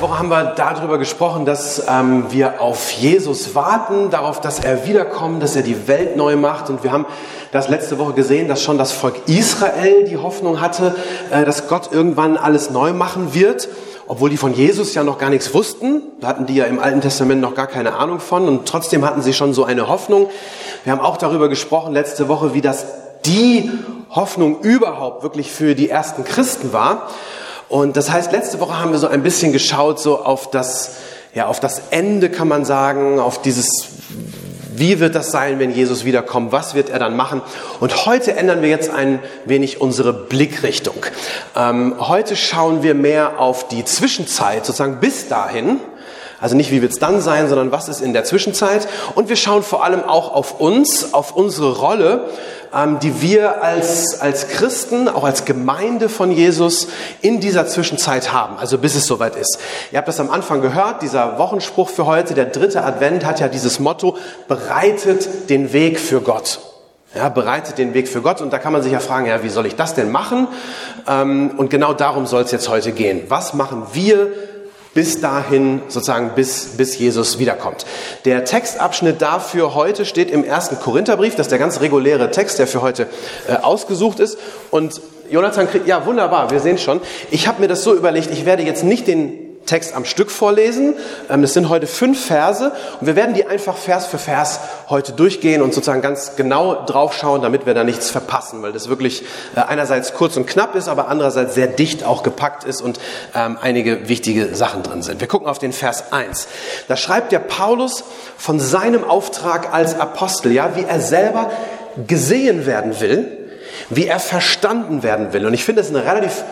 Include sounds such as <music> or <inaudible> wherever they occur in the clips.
Letzte Woche haben wir darüber gesprochen, dass ähm, wir auf Jesus warten, darauf, dass er wiederkommt, dass er die Welt neu macht. Und wir haben das letzte Woche gesehen, dass schon das Volk Israel die Hoffnung hatte, äh, dass Gott irgendwann alles neu machen wird. Obwohl die von Jesus ja noch gar nichts wussten. Da hatten die ja im Alten Testament noch gar keine Ahnung von. Und trotzdem hatten sie schon so eine Hoffnung. Wir haben auch darüber gesprochen letzte Woche, wie das die Hoffnung überhaupt wirklich für die ersten Christen war. Und das heißt, letzte Woche haben wir so ein bisschen geschaut, so auf das, ja, auf das Ende kann man sagen, auf dieses, wie wird das sein, wenn Jesus wiederkommt? Was wird er dann machen? Und heute ändern wir jetzt ein wenig unsere Blickrichtung. Ähm, heute schauen wir mehr auf die Zwischenzeit, sozusagen bis dahin. Also nicht, wie wird es dann sein, sondern was ist in der Zwischenzeit. Und wir schauen vor allem auch auf uns, auf unsere Rolle ähm, die wir als, als Christen, auch als Gemeinde von Jesus in dieser Zwischenzeit haben, also bis es soweit ist. Ihr habt das am Anfang gehört, dieser Wochenspruch für heute, der dritte Advent hat ja dieses Motto, bereitet den Weg für Gott. Ja, bereitet den Weg für Gott. Und da kann man sich ja fragen, ja, wie soll ich das denn machen? Ähm, und genau darum soll es jetzt heute gehen. Was machen wir bis dahin, sozusagen bis, bis Jesus wiederkommt. Der Textabschnitt dafür heute steht im ersten Korintherbrief. Das ist der ganz reguläre Text, der für heute äh, ausgesucht ist. Und Jonathan kriegt, ja wunderbar, wir sehen schon. Ich habe mir das so überlegt, ich werde jetzt nicht den Text am Stück vorlesen. Ähm, das sind heute fünf Verse und wir werden die einfach Vers für Vers heute durchgehen und sozusagen ganz genau draufschauen, damit wir da nichts verpassen, weil das wirklich äh, einerseits kurz und knapp ist, aber andererseits sehr dicht auch gepackt ist und ähm, einige wichtige Sachen drin sind. Wir gucken auf den Vers 1. Da schreibt der Paulus von seinem Auftrag als Apostel, ja, wie er selber gesehen werden will, wie er verstanden werden will. Und ich finde das eine relativ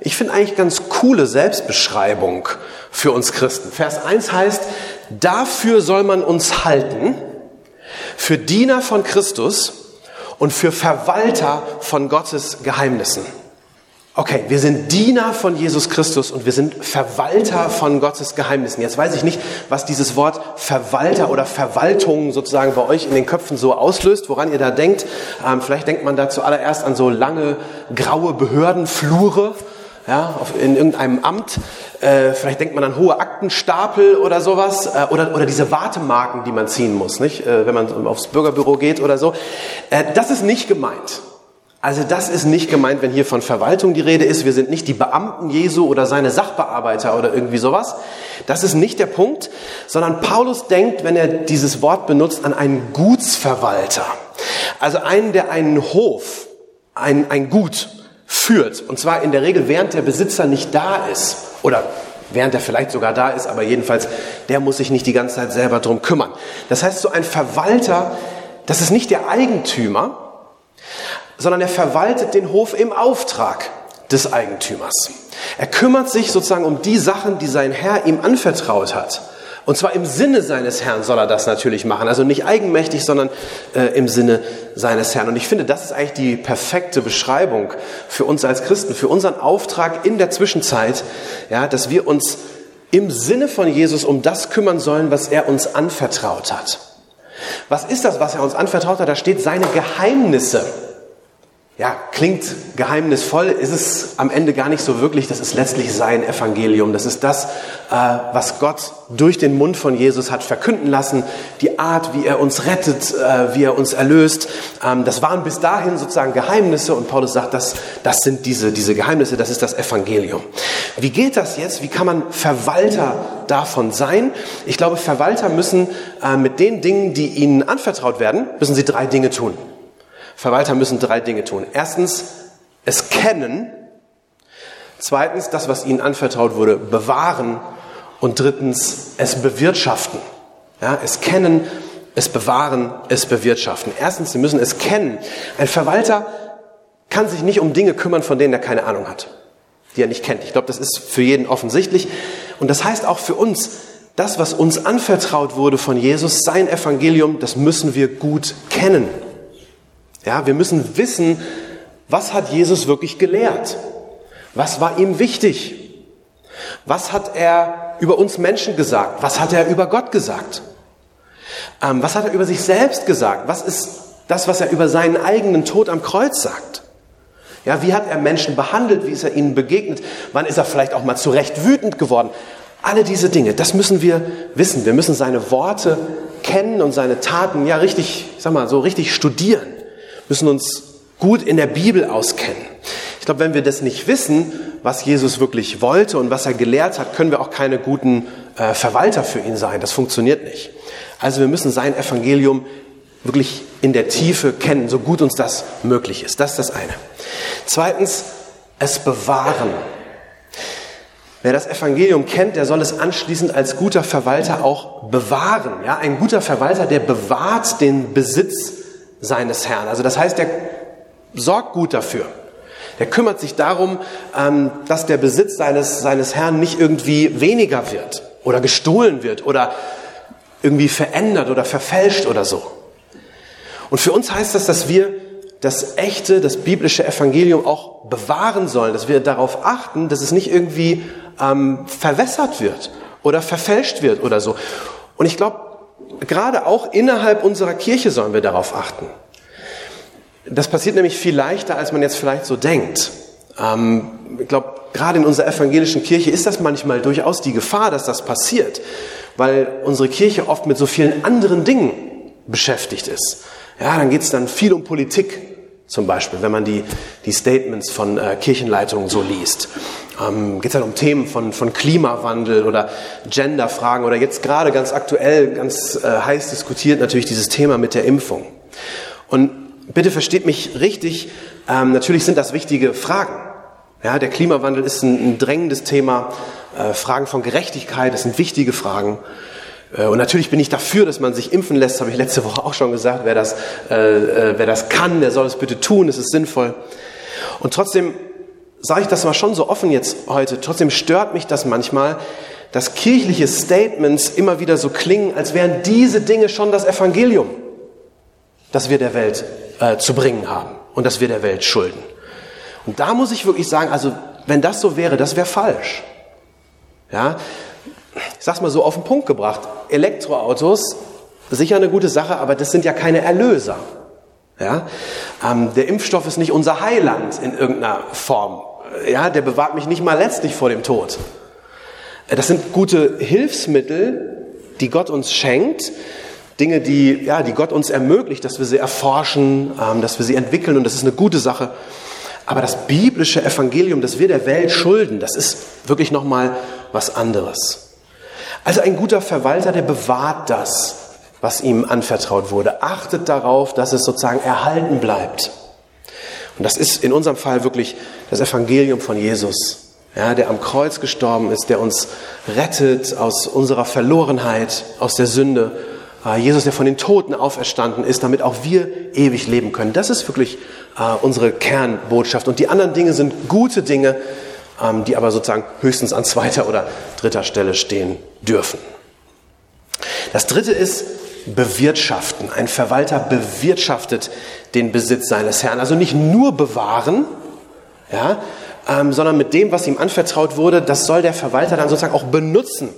ich finde eigentlich ganz coole Selbstbeschreibung für uns Christen. Vers 1 heißt, dafür soll man uns halten, für Diener von Christus und für Verwalter von Gottes Geheimnissen. Okay, wir sind Diener von Jesus Christus und wir sind Verwalter von Gottes Geheimnissen. Jetzt weiß ich nicht, was dieses Wort Verwalter oder Verwaltung sozusagen bei euch in den Köpfen so auslöst, woran ihr da denkt. Ähm, vielleicht denkt man da zuallererst an so lange graue Behördenflure ja, in irgendeinem Amt. Äh, vielleicht denkt man an hohe Aktenstapel oder sowas. Äh, oder, oder diese Wartemarken, die man ziehen muss, nicht? Äh, wenn man aufs Bürgerbüro geht oder so. Äh, das ist nicht gemeint. Also das ist nicht gemeint, wenn hier von Verwaltung die Rede ist. Wir sind nicht die Beamten Jesu oder seine Sachbearbeiter oder irgendwie sowas. Das ist nicht der Punkt, sondern Paulus denkt, wenn er dieses Wort benutzt, an einen Gutsverwalter. Also einen, der einen Hof, ein, ein Gut führt. Und zwar in der Regel, während der Besitzer nicht da ist. Oder während er vielleicht sogar da ist, aber jedenfalls, der muss sich nicht die ganze Zeit selber drum kümmern. Das heißt, so ein Verwalter, das ist nicht der Eigentümer, sondern er verwaltet den Hof im Auftrag des Eigentümers. Er kümmert sich sozusagen um die Sachen, die sein Herr ihm anvertraut hat. Und zwar im Sinne seines Herrn soll er das natürlich machen. Also nicht eigenmächtig, sondern äh, im Sinne seines Herrn. Und ich finde, das ist eigentlich die perfekte Beschreibung für uns als Christen, für unseren Auftrag in der Zwischenzeit, ja, dass wir uns im Sinne von Jesus um das kümmern sollen, was er uns anvertraut hat. Was ist das, was er uns anvertraut hat? Da steht seine Geheimnisse ja, klingt geheimnisvoll, ist es am Ende gar nicht so wirklich. Das ist letztlich sein Evangelium. Das ist das, äh, was Gott durch den Mund von Jesus hat verkünden lassen. Die Art, wie er uns rettet, äh, wie er uns erlöst. Ähm, das waren bis dahin sozusagen Geheimnisse und Paulus sagt, das, das sind diese, diese Geheimnisse, das ist das Evangelium. Wie geht das jetzt? Wie kann man Verwalter davon sein? Ich glaube, Verwalter müssen äh, mit den Dingen, die ihnen anvertraut werden, müssen sie drei Dinge tun. Verwalter müssen drei Dinge tun. Erstens, es kennen. Zweitens, das, was ihnen anvertraut wurde, bewahren. Und drittens, es bewirtschaften. Ja, es kennen, es bewahren, es bewirtschaften. Erstens, sie müssen es kennen. Ein Verwalter kann sich nicht um Dinge kümmern, von denen er keine Ahnung hat, die er nicht kennt. Ich glaube, das ist für jeden offensichtlich. Und das heißt auch für uns, das, was uns anvertraut wurde von Jesus, sein Evangelium, das müssen wir gut kennen. Ja, wir müssen wissen, was hat Jesus wirklich gelehrt? Was war ihm wichtig? Was hat er über uns Menschen gesagt? Was hat er über Gott gesagt? Ähm, was hat er über sich selbst gesagt? Was ist das, was er über seinen eigenen Tod am Kreuz sagt? Ja, wie hat er Menschen behandelt? Wie ist er ihnen begegnet? Wann ist er vielleicht auch mal zu Recht wütend geworden? Alle diese Dinge, das müssen wir wissen. Wir müssen seine Worte kennen und seine Taten ja richtig, sag mal, so richtig studieren. Müssen uns gut in der Bibel auskennen. Ich glaube, wenn wir das nicht wissen, was Jesus wirklich wollte und was er gelehrt hat, können wir auch keine guten äh, Verwalter für ihn sein. Das funktioniert nicht. Also wir müssen sein Evangelium wirklich in der Tiefe kennen, so gut uns das möglich ist. Das ist das eine. Zweitens, es bewahren. Wer das Evangelium kennt, der soll es anschließend als guter Verwalter auch bewahren. Ja, ein guter Verwalter, der bewahrt den Besitz seines Herrn. Also das heißt, der sorgt gut dafür. Der kümmert sich darum, ähm, dass der Besitz seines, seines Herrn nicht irgendwie weniger wird oder gestohlen wird oder irgendwie verändert oder verfälscht oder so. Und für uns heißt das, dass wir das echte, das biblische Evangelium auch bewahren sollen, dass wir darauf achten, dass es nicht irgendwie ähm, verwässert wird oder verfälscht wird oder so. Und ich glaube, gerade auch innerhalb unserer Kirche sollen wir darauf achten. Das passiert nämlich viel leichter, als man jetzt vielleicht so denkt. Ähm, ich glaube, gerade in unserer evangelischen Kirche ist das manchmal durchaus die Gefahr, dass das passiert, weil unsere Kirche oft mit so vielen anderen Dingen beschäftigt ist. Ja, dann geht es dann viel um Politik, zum Beispiel, wenn man die, die Statements von äh, Kirchenleitungen so liest. Ähm, Geht es halt um Themen von, von Klimawandel oder Genderfragen oder jetzt gerade ganz aktuell, ganz äh, heiß diskutiert natürlich dieses Thema mit der Impfung. Und bitte versteht mich richtig, ähm, natürlich sind das wichtige Fragen. Ja, der Klimawandel ist ein, ein drängendes Thema, äh, Fragen von Gerechtigkeit, das sind wichtige Fragen. Äh, und natürlich bin ich dafür, dass man sich impfen lässt, habe ich letzte Woche auch schon gesagt. Wer das, äh, äh, wer das kann, der soll es bitte tun, es ist sinnvoll. Und trotzdem sage ich das mal schon so offen jetzt heute, trotzdem stört mich das manchmal, dass kirchliche Statements immer wieder so klingen, als wären diese Dinge schon das Evangelium, das wir der Welt äh, zu bringen haben und das wir der Welt schulden. Und da muss ich wirklich sagen, also wenn das so wäre, das wäre falsch. Ja, ich sag's mal so auf den Punkt gebracht. Elektroautos, sicher eine gute Sache, aber das sind ja keine Erlöser. Ja? Ähm, der Impfstoff ist nicht unser Heiland in irgendeiner Form. Ja, der bewahrt mich nicht mal letztlich vor dem Tod. Äh, das sind gute Hilfsmittel, die Gott uns schenkt, Dinge, die, ja, die Gott uns ermöglicht, dass wir sie erforschen, ähm, dass wir sie entwickeln und das ist eine gute Sache. Aber das biblische Evangelium, das wir der Welt schulden, das ist wirklich nochmal was anderes. Also ein guter Verwalter, der bewahrt das, was ihm anvertraut wurde, achtet darauf, dass es sozusagen erhalten bleibt. Und das ist in unserem Fall wirklich das Evangelium von Jesus, ja, der am Kreuz gestorben ist, der uns rettet aus unserer Verlorenheit, aus der Sünde. Ah, Jesus, der von den Toten auferstanden ist, damit auch wir ewig leben können. Das ist wirklich äh, unsere Kernbotschaft. Und die anderen Dinge sind gute Dinge, die aber sozusagen höchstens an zweiter oder dritter Stelle stehen dürfen. Das dritte ist bewirtschaften. Ein Verwalter bewirtschaftet den Besitz seines Herrn. Also nicht nur bewahren, ja, ähm, sondern mit dem, was ihm anvertraut wurde, das soll der Verwalter dann sozusagen auch benutzen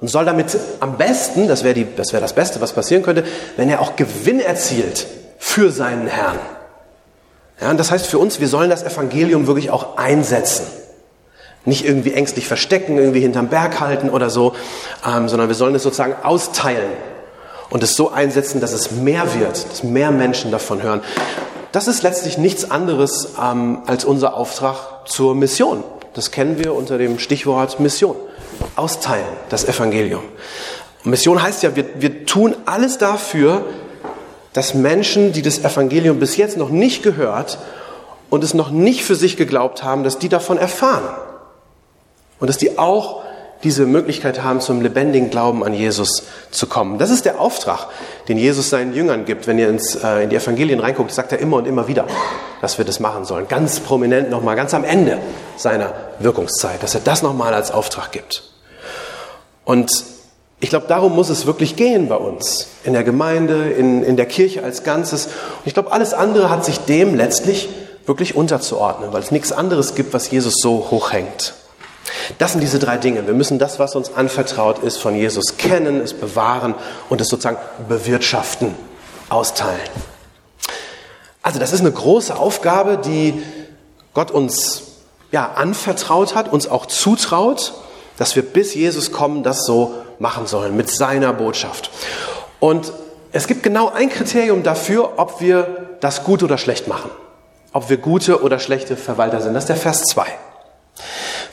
und soll damit am besten, das wäre das, wär das Beste, was passieren könnte, wenn er auch Gewinn erzielt für seinen Herrn. Ja, und das heißt für uns, wir sollen das Evangelium wirklich auch einsetzen. Nicht irgendwie ängstlich verstecken, irgendwie hinterm Berg halten oder so, ähm, sondern wir sollen es sozusagen austeilen und es so einsetzen, dass es mehr wird, dass mehr Menschen davon hören. Das ist letztlich nichts anderes ähm, als unser Auftrag zur Mission. Das kennen wir unter dem Stichwort Mission. Austeilen, das Evangelium. Mission heißt ja, wir, wir tun alles dafür, dass Menschen, die das Evangelium bis jetzt noch nicht gehört und es noch nicht für sich geglaubt haben, dass die davon erfahren. Und dass die auch diese Möglichkeit haben, zum lebendigen Glauben an Jesus zu kommen. Das ist der Auftrag, den Jesus seinen Jüngern gibt. Wenn ihr ins, äh, in die Evangelien reinguckt, sagt er immer und immer wieder, dass wir das machen sollen. Ganz prominent nochmal, ganz am Ende seiner Wirkungszeit, dass er das nochmal als Auftrag gibt. Und ich glaube, darum muss es wirklich gehen bei uns, in der Gemeinde, in, in der Kirche als Ganzes. Und ich glaube, alles andere hat sich dem letztlich wirklich unterzuordnen, weil es nichts anderes gibt, was Jesus so hochhängt. Das sind diese drei Dinge. Wir müssen das, was uns anvertraut ist, von Jesus kennen, es bewahren und es sozusagen bewirtschaften, austeilen. Also das ist eine große Aufgabe, die Gott uns ja, anvertraut hat, uns auch zutraut, dass wir bis Jesus kommen, das so machen sollen mit seiner Botschaft. Und es gibt genau ein Kriterium dafür, ob wir das gut oder schlecht machen. Ob wir gute oder schlechte Verwalter sind. Das ist der Vers 2.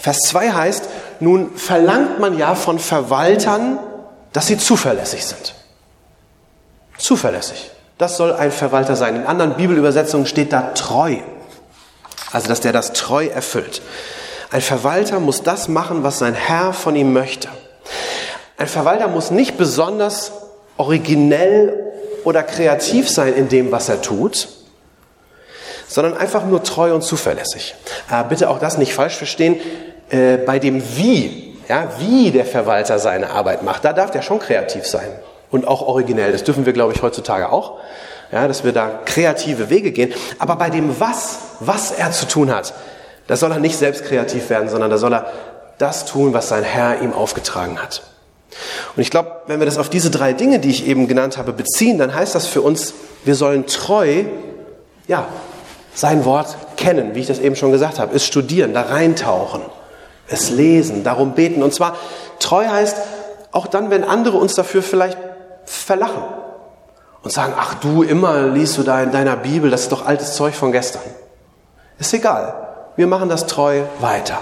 Vers 2 heißt, nun verlangt man ja von Verwaltern, dass sie zuverlässig sind. Zuverlässig. Das soll ein Verwalter sein. In anderen Bibelübersetzungen steht da treu. Also, dass der das treu erfüllt. Ein Verwalter muss das machen, was sein Herr von ihm möchte. Ein Verwalter muss nicht besonders originell oder kreativ sein in dem, was er tut, sondern einfach nur treu und zuverlässig. Äh, bitte auch das nicht falsch verstehen. Äh, bei dem Wie, ja, wie der Verwalter seine Arbeit macht, da darf der schon kreativ sein und auch originell. Das dürfen wir, glaube ich, heutzutage auch ja, dass wir da kreative Wege gehen. Aber bei dem Was, was er zu tun hat, da soll er nicht selbst kreativ werden, sondern da soll er das tun, was sein Herr ihm aufgetragen hat. Und ich glaube, wenn wir das auf diese drei Dinge, die ich eben genannt habe, beziehen, dann heißt das für uns, wir sollen treu, ja, sein Wort kennen, wie ich das eben schon gesagt habe, es studieren, da reintauchen, es lesen, darum beten. Und zwar treu heißt auch dann, wenn andere uns dafür vielleicht verlachen und sagen, ach du, immer liest du da in deiner Bibel, das ist doch altes Zeug von gestern. Ist egal. Wir machen das treu weiter.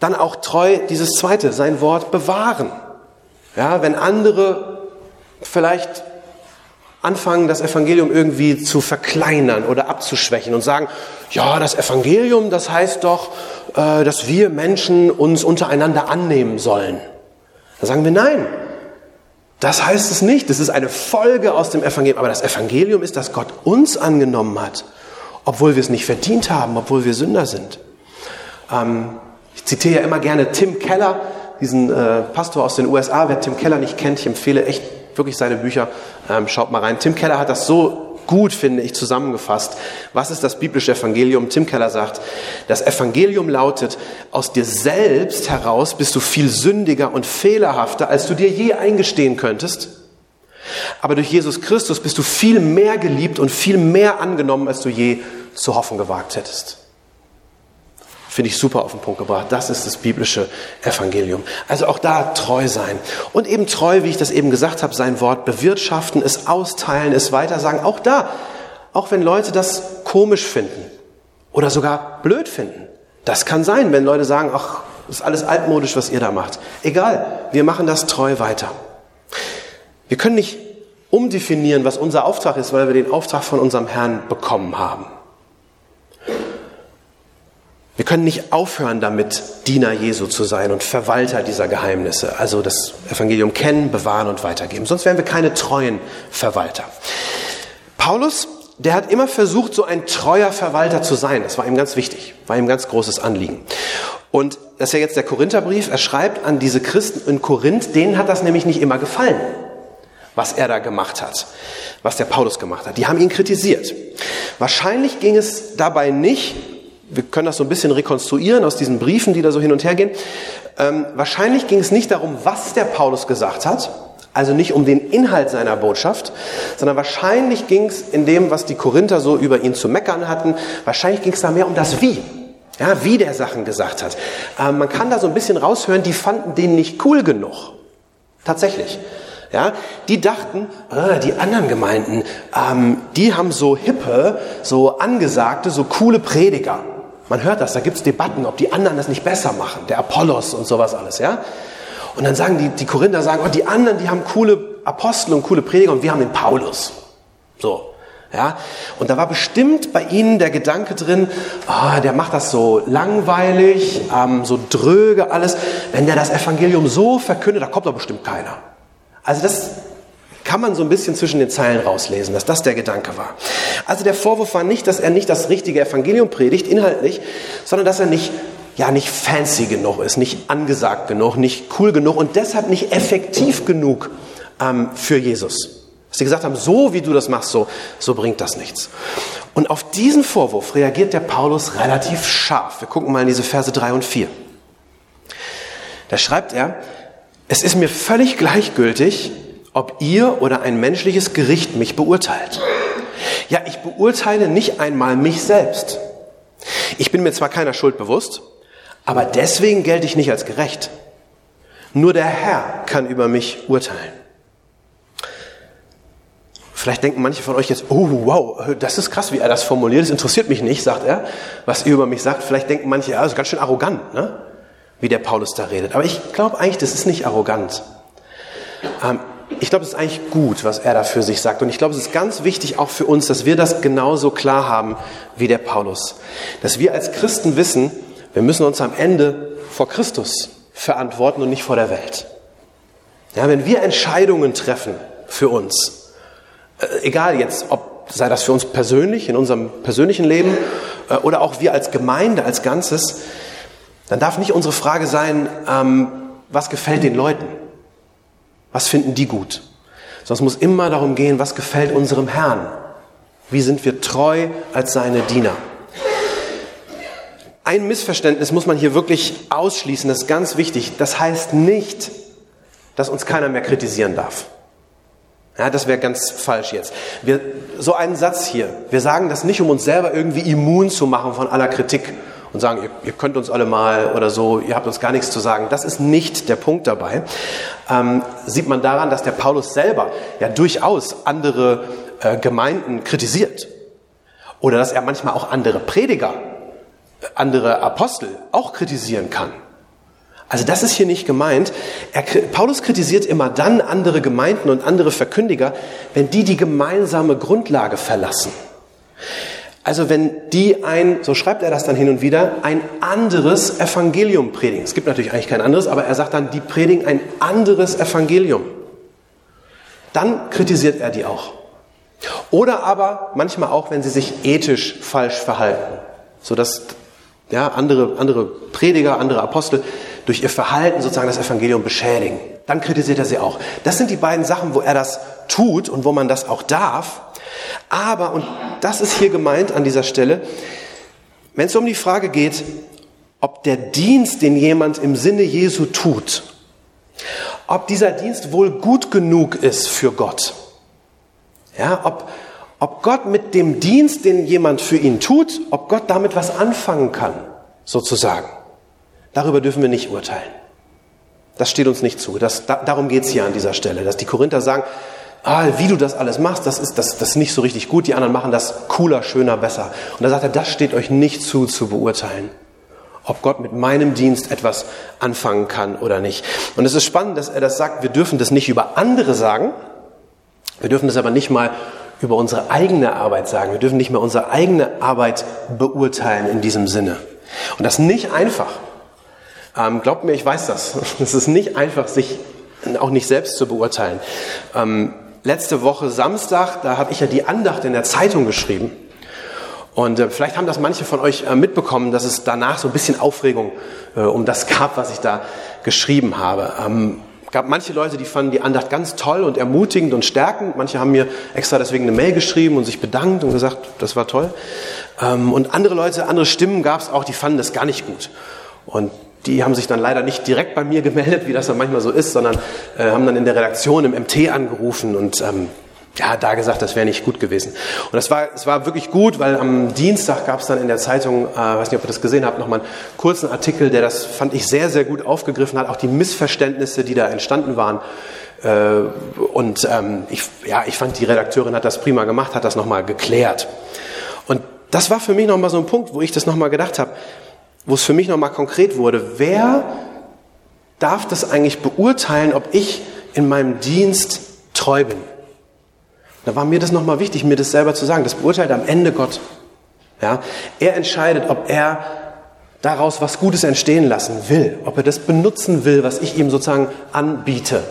Dann auch treu dieses zweite, sein Wort bewahren. Ja, wenn andere vielleicht anfangen, das Evangelium irgendwie zu verkleinern oder abzuschwächen und sagen, ja, das Evangelium, das heißt doch, dass wir Menschen uns untereinander annehmen sollen. Dann sagen wir nein. Das heißt es nicht. Das ist eine Folge aus dem Evangelium. Aber das Evangelium ist, dass Gott uns angenommen hat, obwohl wir es nicht verdient haben, obwohl wir Sünder sind. Ähm, ich zitiere ja immer gerne Tim Keller, diesen äh, Pastor aus den USA. Wer Tim Keller nicht kennt, ich empfehle echt wirklich seine Bücher. Ähm, schaut mal rein. Tim Keller hat das so gut, finde ich, zusammengefasst. Was ist das biblische Evangelium? Tim Keller sagt, das Evangelium lautet, aus dir selbst heraus bist du viel sündiger und fehlerhafter, als du dir je eingestehen könntest. Aber durch Jesus Christus bist du viel mehr geliebt und viel mehr angenommen, als du je zu hoffen gewagt hättest. Finde ich super auf den Punkt gebracht. Das ist das biblische Evangelium. Also auch da treu sein. Und eben treu, wie ich das eben gesagt habe, sein Wort bewirtschaften, es austeilen, es weitersagen. Auch da, auch wenn Leute das komisch finden oder sogar blöd finden. Das kann sein, wenn Leute sagen, ach, das ist alles altmodisch, was ihr da macht. Egal, wir machen das treu weiter. Wir können nicht umdefinieren, was unser Auftrag ist, weil wir den Auftrag von unserem Herrn bekommen haben. Wir können nicht aufhören damit, Diener Jesu zu sein und Verwalter dieser Geheimnisse, also das Evangelium kennen, bewahren und weitergeben. Sonst wären wir keine treuen Verwalter. Paulus, der hat immer versucht, so ein treuer Verwalter zu sein. Das war ihm ganz wichtig, war ihm ganz großes Anliegen. Und das ist ja jetzt der Korintherbrief. Er schreibt an diese Christen in Korinth, denen hat das nämlich nicht immer gefallen, was er da gemacht hat, was der Paulus gemacht hat. Die haben ihn kritisiert. Wahrscheinlich ging es dabei nicht wir können das so ein bisschen rekonstruieren aus diesen Briefen, die da so hin und her gehen. Ähm, wahrscheinlich ging es nicht darum, was der Paulus gesagt hat, also nicht um den Inhalt seiner Botschaft, sondern wahrscheinlich ging es in dem, was die Korinther so über ihn zu meckern hatten, wahrscheinlich ging es da mehr um das Wie. Ja, wie der Sachen gesagt hat. Ähm, man kann da so ein bisschen raushören, die fanden den nicht cool genug. Tatsächlich. Ja, die dachten, äh, die anderen Gemeinden, ähm, die haben so hippe, so angesagte, so coole Prediger. Man hört das, da gibt es Debatten, ob die anderen das nicht besser machen, der Apollos und sowas alles, ja. Und dann sagen die, die Korinther sagen, oh, die anderen, die haben coole Apostel und coole Prediger und wir haben den Paulus. So. Ja, und da war bestimmt bei ihnen der Gedanke drin, oh, der macht das so langweilig, ähm, so dröge alles. Wenn der das Evangelium so verkündet, da kommt doch bestimmt keiner. Also das kann man so ein bisschen zwischen den Zeilen rauslesen, dass das der Gedanke war. Also der Vorwurf war nicht, dass er nicht das richtige Evangelium predigt, inhaltlich, sondern dass er nicht ja nicht fancy genug ist, nicht angesagt genug, nicht cool genug und deshalb nicht effektiv genug ähm, für Jesus. Dass sie gesagt haben, so wie du das machst, so, so bringt das nichts. Und auf diesen Vorwurf reagiert der Paulus relativ scharf. Wir gucken mal in diese Verse 3 und 4. Da schreibt er, es ist mir völlig gleichgültig, ob ihr oder ein menschliches Gericht mich beurteilt. Ja, ich beurteile nicht einmal mich selbst. Ich bin mir zwar keiner Schuld bewusst, aber deswegen gelte ich nicht als gerecht. Nur der Herr kann über mich urteilen. Vielleicht denken manche von euch jetzt, oh wow, das ist krass, wie er das formuliert. Das interessiert mich nicht, sagt er, was er über mich sagt. Vielleicht denken manche, ja, das ist ganz schön arrogant, ne? wie der Paulus da redet. Aber ich glaube eigentlich, das ist nicht arrogant. Ähm, ich glaube, es ist eigentlich gut, was er da für sich sagt. Und ich glaube, es ist ganz wichtig auch für uns, dass wir das genauso klar haben wie der Paulus. Dass wir als Christen wissen, wir müssen uns am Ende vor Christus verantworten und nicht vor der Welt. Ja, wenn wir Entscheidungen treffen für uns, äh, egal jetzt, ob sei das für uns persönlich, in unserem persönlichen Leben äh, oder auch wir als Gemeinde, als Ganzes, dann darf nicht unsere Frage sein, ähm, was gefällt den Leuten? Was finden die gut? Sondern es muss immer darum gehen, was gefällt unserem Herrn? Wie sind wir treu als seine Diener? Ein Missverständnis muss man hier wirklich ausschließen, das ist ganz wichtig. Das heißt nicht, dass uns keiner mehr kritisieren darf. Ja, das wäre ganz falsch jetzt. Wir, so einen Satz hier. Wir sagen das nicht, um uns selber irgendwie immun zu machen von aller Kritik und sagen, ihr, ihr könnt uns alle mal oder so, ihr habt uns gar nichts zu sagen. Das ist nicht der Punkt dabei. Ähm, sieht man daran, dass der Paulus selber ja durchaus andere äh, Gemeinden kritisiert. Oder dass er manchmal auch andere Prediger andere Apostel auch kritisieren kann. Also das ist hier nicht gemeint. Er, Paulus kritisiert immer dann andere Gemeinden und andere Verkündiger, wenn die die gemeinsame Grundlage verlassen. Also wenn die ein, so schreibt er das dann hin und wieder, ein anderes Evangelium predigen. Es gibt natürlich eigentlich kein anderes, aber er sagt dann, die predigen ein anderes Evangelium. Dann kritisiert er die auch. Oder aber manchmal auch, wenn sie sich ethisch falsch verhalten, sodass ja, andere, andere Prediger, andere Apostel durch ihr Verhalten sozusagen das Evangelium beschädigen. Dann kritisiert er sie auch. Das sind die beiden Sachen, wo er das tut und wo man das auch darf. Aber, und das ist hier gemeint an dieser Stelle, wenn es um die Frage geht, ob der Dienst, den jemand im Sinne Jesu tut, ob dieser Dienst wohl gut genug ist für Gott. Ja, ob, ob Gott mit dem Dienst, den jemand für ihn tut, ob Gott damit was anfangen kann, sozusagen. Darüber dürfen wir nicht urteilen. Das steht uns nicht zu. Das, da, darum geht es hier an dieser Stelle, dass die Korinther sagen, ah, wie du das alles machst, das ist, das, das ist nicht so richtig gut, die anderen machen das cooler, schöner, besser. Und da sagt er, das steht euch nicht zu, zu beurteilen ob Gott mit meinem Dienst etwas anfangen kann oder nicht. Und es ist spannend, dass er das sagt, wir dürfen das nicht über andere sagen, wir dürfen das aber nicht mal über unsere eigene Arbeit sagen. Wir dürfen nicht mehr unsere eigene Arbeit beurteilen in diesem Sinne. Und das nicht einfach. Ähm, glaubt mir, ich weiß das. <laughs> Es ist nicht einfach, sich auch nicht selbst zu beurteilen. Ähm, letzte Woche Samstag, da habe ich ja die Andacht in der Zeitung geschrieben. Und äh, vielleicht haben das manche von euch äh, mitbekommen, dass es danach so ein bisschen Aufregung äh, um das gab, was ich da geschrieben habe. Ähm, gab manche Leute, die fanden die Andacht ganz toll und ermutigend und stärkend. Manche haben mir extra deswegen eine Mail geschrieben und sich bedankt und gesagt, das war toll. Ähm, und andere Leute, andere Stimmen gab es auch, die fanden das gar nicht gut. Und die haben sich dann leider nicht direkt bei mir gemeldet, wie das dann manchmal so ist, sondern äh, haben dann in der Redaktion im MT angerufen und ähm, ja, da gesagt, das wäre nicht gut gewesen. Und das war, es war wirklich gut, weil am Dienstag gab es dann in der Zeitung, äh, weiß nicht, ob ihr das gesehen habt, nochmal einen kurzen Artikel, der das, fand ich, sehr, sehr gut aufgegriffen hat, auch die Missverständnisse, die da entstanden waren. Äh, und ähm, ich, ja, ich fand, die Redakteurin hat das prima gemacht, hat das nochmal geklärt. Und das war für mich nochmal so ein Punkt, wo ich das nochmal gedacht habe, wo es für mich nochmal konkret wurde. Wer darf das eigentlich beurteilen, ob ich in meinem Dienst treu bin? Da war mir das nochmal wichtig, mir das selber zu sagen. Das beurteilt am Ende Gott. Ja? Er entscheidet, ob er daraus was Gutes entstehen lassen will, ob er das benutzen will, was ich ihm sozusagen anbiete.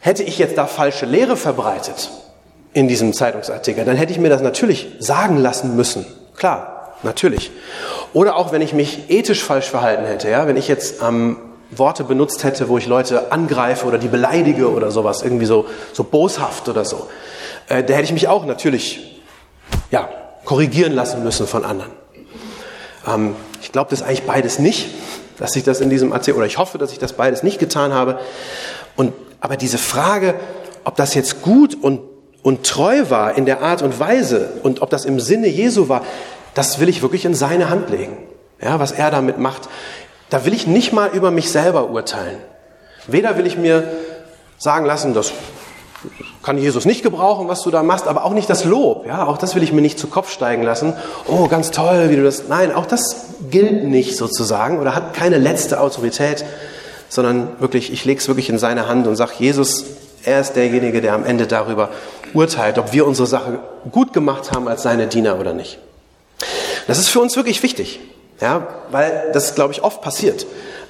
Hätte ich jetzt da falsche Lehre verbreitet in diesem Zeitungsartikel, dann hätte ich mir das natürlich sagen lassen müssen. Klar, natürlich. Oder auch wenn ich mich ethisch falsch verhalten hätte, ja, wenn ich jetzt ähm, Worte benutzt hätte, wo ich Leute angreife oder die beleidige oder sowas, irgendwie so, so boshaft oder so, äh, da hätte ich mich auch natürlich, ja, korrigieren lassen müssen von anderen. Ähm, ich glaube das eigentlich beides nicht, dass ich das in diesem Erzähl oder ich hoffe, dass ich das beides nicht getan habe. Und, aber diese Frage, ob das jetzt gut und, und treu war in der Art und Weise und ob das im Sinne Jesu war, das will ich wirklich in seine Hand legen. Ja, was er damit macht. Da will ich nicht mal über mich selber urteilen. Weder will ich mir sagen lassen, das kann Jesus nicht gebrauchen, was du da machst, aber auch nicht das Lob. Ja, auch das will ich mir nicht zu Kopf steigen lassen. Oh, ganz toll, wie du das. Nein, auch das gilt nicht sozusagen oder hat keine letzte Autorität, sondern wirklich, ich lege es wirklich in seine Hand und sage, Jesus, er ist derjenige, der am Ende darüber urteilt, ob wir unsere Sache gut gemacht haben als seine Diener oder nicht. Das ist für uns wirklich wichtig, ja, weil das, glaube ich, oft passiert,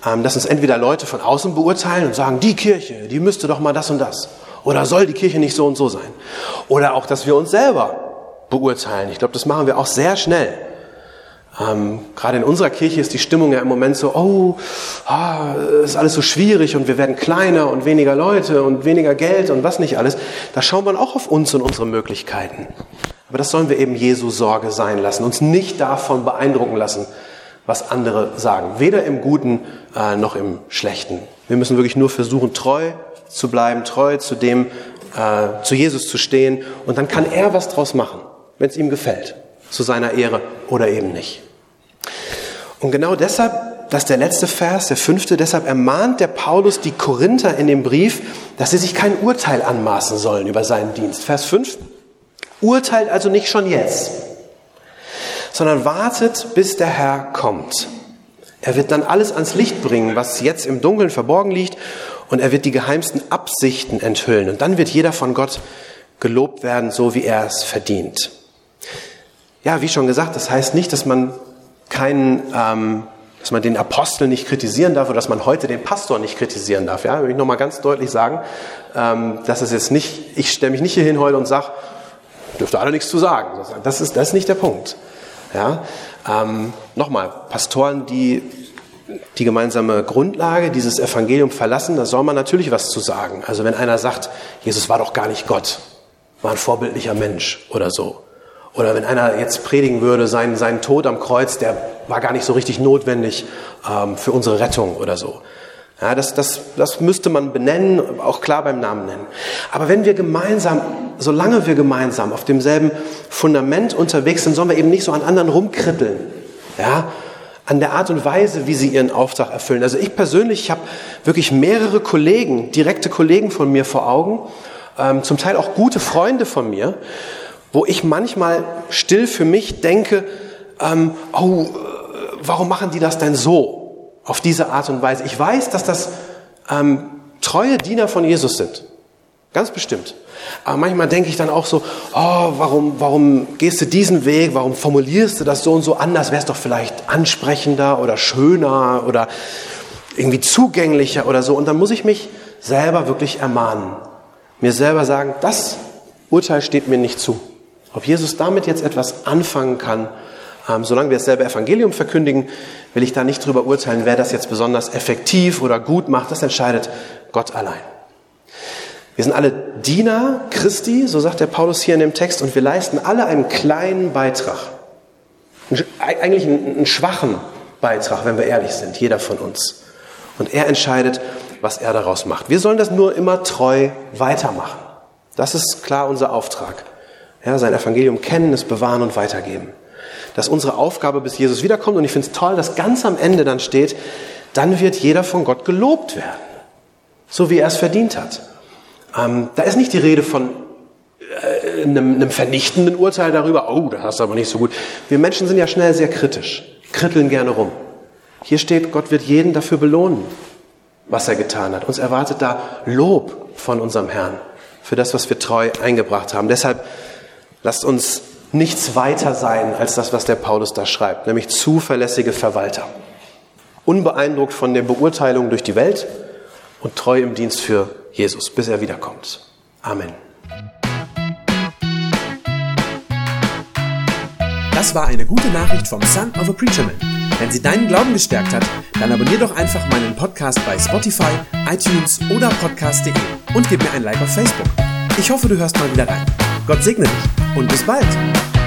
ähm, dass uns entweder Leute von außen beurteilen und sagen, die Kirche, die müsste doch mal das und das. Oder soll die Kirche nicht so und so sein? Oder auch, dass wir uns selber beurteilen. Ich glaube, das machen wir auch sehr schnell. Ähm, gerade in unserer Kirche ist die Stimmung ja im Moment so, oh, ah, ist alles so schwierig und wir werden kleiner und weniger Leute und weniger Geld und was nicht alles. Da schauen wir auch auf uns und unsere Möglichkeiten. Aber das sollen wir eben Jesu Sorge sein lassen, uns nicht davon beeindrucken lassen, was andere sagen, weder im Guten äh, noch im Schlechten. Wir müssen wirklich nur versuchen, treu zu bleiben, treu zu dem, äh, zu Jesus zu stehen. Und dann kann er was draus machen, wenn es ihm gefällt, zu seiner Ehre oder eben nicht. Und genau deshalb, das ist der letzte Vers, der fünfte, deshalb ermahnt der Paulus die Korinther in dem Brief, dass sie sich kein Urteil anmaßen sollen über seinen Dienst. Vers 5, urteilt also nicht schon jetzt, sondern wartet, bis der Herr kommt. Er wird dann alles ans Licht bringen, was jetzt im Dunkeln verborgen liegt, und er wird die geheimsten Absichten enthüllen. Und dann wird jeder von Gott gelobt werden, so wie er es verdient. Ja, wie schon gesagt, das heißt nicht, dass man keinen, ähm, dass man den Apostel nicht kritisieren darf oder dass man heute den Pastor nicht kritisieren darf. Ja, will ich nochmal ganz deutlich sagen, ähm, dass es jetzt nicht, ich stelle mich nicht hier hin heute und sage, dürfte alle nichts zu sagen. Das ist, das ist nicht der Punkt. Ja, ähm, nochmal, Pastoren, die die gemeinsame Grundlage, dieses Evangelium verlassen, da soll man natürlich was zu sagen. Also wenn einer sagt, Jesus war doch gar nicht Gott, war ein vorbildlicher Mensch oder so. Oder wenn einer jetzt predigen würde, sein, sein Tod am Kreuz, der war gar nicht so richtig notwendig ähm, für unsere Rettung oder so. Ja, das, das, das müsste man benennen, auch klar beim Namen nennen. Aber wenn wir gemeinsam, solange wir gemeinsam auf demselben Fundament unterwegs sind, sollen wir eben nicht so an anderen rumkritteln. Ja, an der Art und Weise, wie sie ihren Auftrag erfüllen. Also ich persönlich, ich habe wirklich mehrere Kollegen, direkte Kollegen von mir vor Augen, ähm, zum Teil auch gute Freunde von mir, wo ich manchmal still für mich denke, ähm, oh, äh, warum machen die das denn so, auf diese Art und Weise? Ich weiß, dass das ähm, treue Diener von Jesus sind, ganz bestimmt. Aber manchmal denke ich dann auch so, oh, warum, warum gehst du diesen Weg? Warum formulierst du das so und so anders? Wäre es doch vielleicht ansprechender oder schöner oder irgendwie zugänglicher oder so. Und dann muss ich mich selber wirklich ermahnen. Mir selber sagen, das Urteil steht mir nicht zu. Ob Jesus damit jetzt etwas anfangen kann, ähm, solange wir dasselbe Evangelium verkündigen, will ich da nicht drüber urteilen, wer das jetzt besonders effektiv oder gut macht. Das entscheidet Gott allein. Wir sind alle Diener Christi, so sagt der Paulus hier in dem Text, und wir leisten alle einen kleinen Beitrag. Eigentlich einen, einen schwachen Beitrag, wenn wir ehrlich sind, jeder von uns. Und er entscheidet, was er daraus macht. Wir sollen das nur immer treu weitermachen. Das ist klar unser Auftrag. Ja, sein Evangelium kennen, es bewahren und weitergeben. Das ist unsere Aufgabe, bis Jesus wiederkommt. Und ich finde es toll, dass ganz am Ende dann steht, dann wird jeder von Gott gelobt werden. So wie er es verdient hat. Ähm, da ist nicht die Rede von äh, einem, einem, vernichtenden Urteil darüber, oh, das hast du aber nicht so gut. Wir Menschen sind ja schnell sehr kritisch, kritteln gerne rum. Hier steht, Gott wird jeden dafür belohnen, was er getan hat. Uns erwartet da Lob von unserem Herrn für das, was wir treu eingebracht haben. Deshalb lasst uns nichts weiter sein als das, was der Paulus da schreibt, nämlich zuverlässige Verwalter. Unbeeindruckt von den Beurteilungen durch die Welt und treu im Dienst für Jesus, bis er wiederkommt. Amen. Das war eine gute Nachricht vom Son of a Preacher Man. Wenn sie deinen Glauben gestärkt hat, dann abonnier doch einfach meinen Podcast bei Spotify, iTunes oder podcast.de und gib mir ein Like auf Facebook. Ich hoffe, du hörst mal wieder rein. Gott segne dich und bis bald.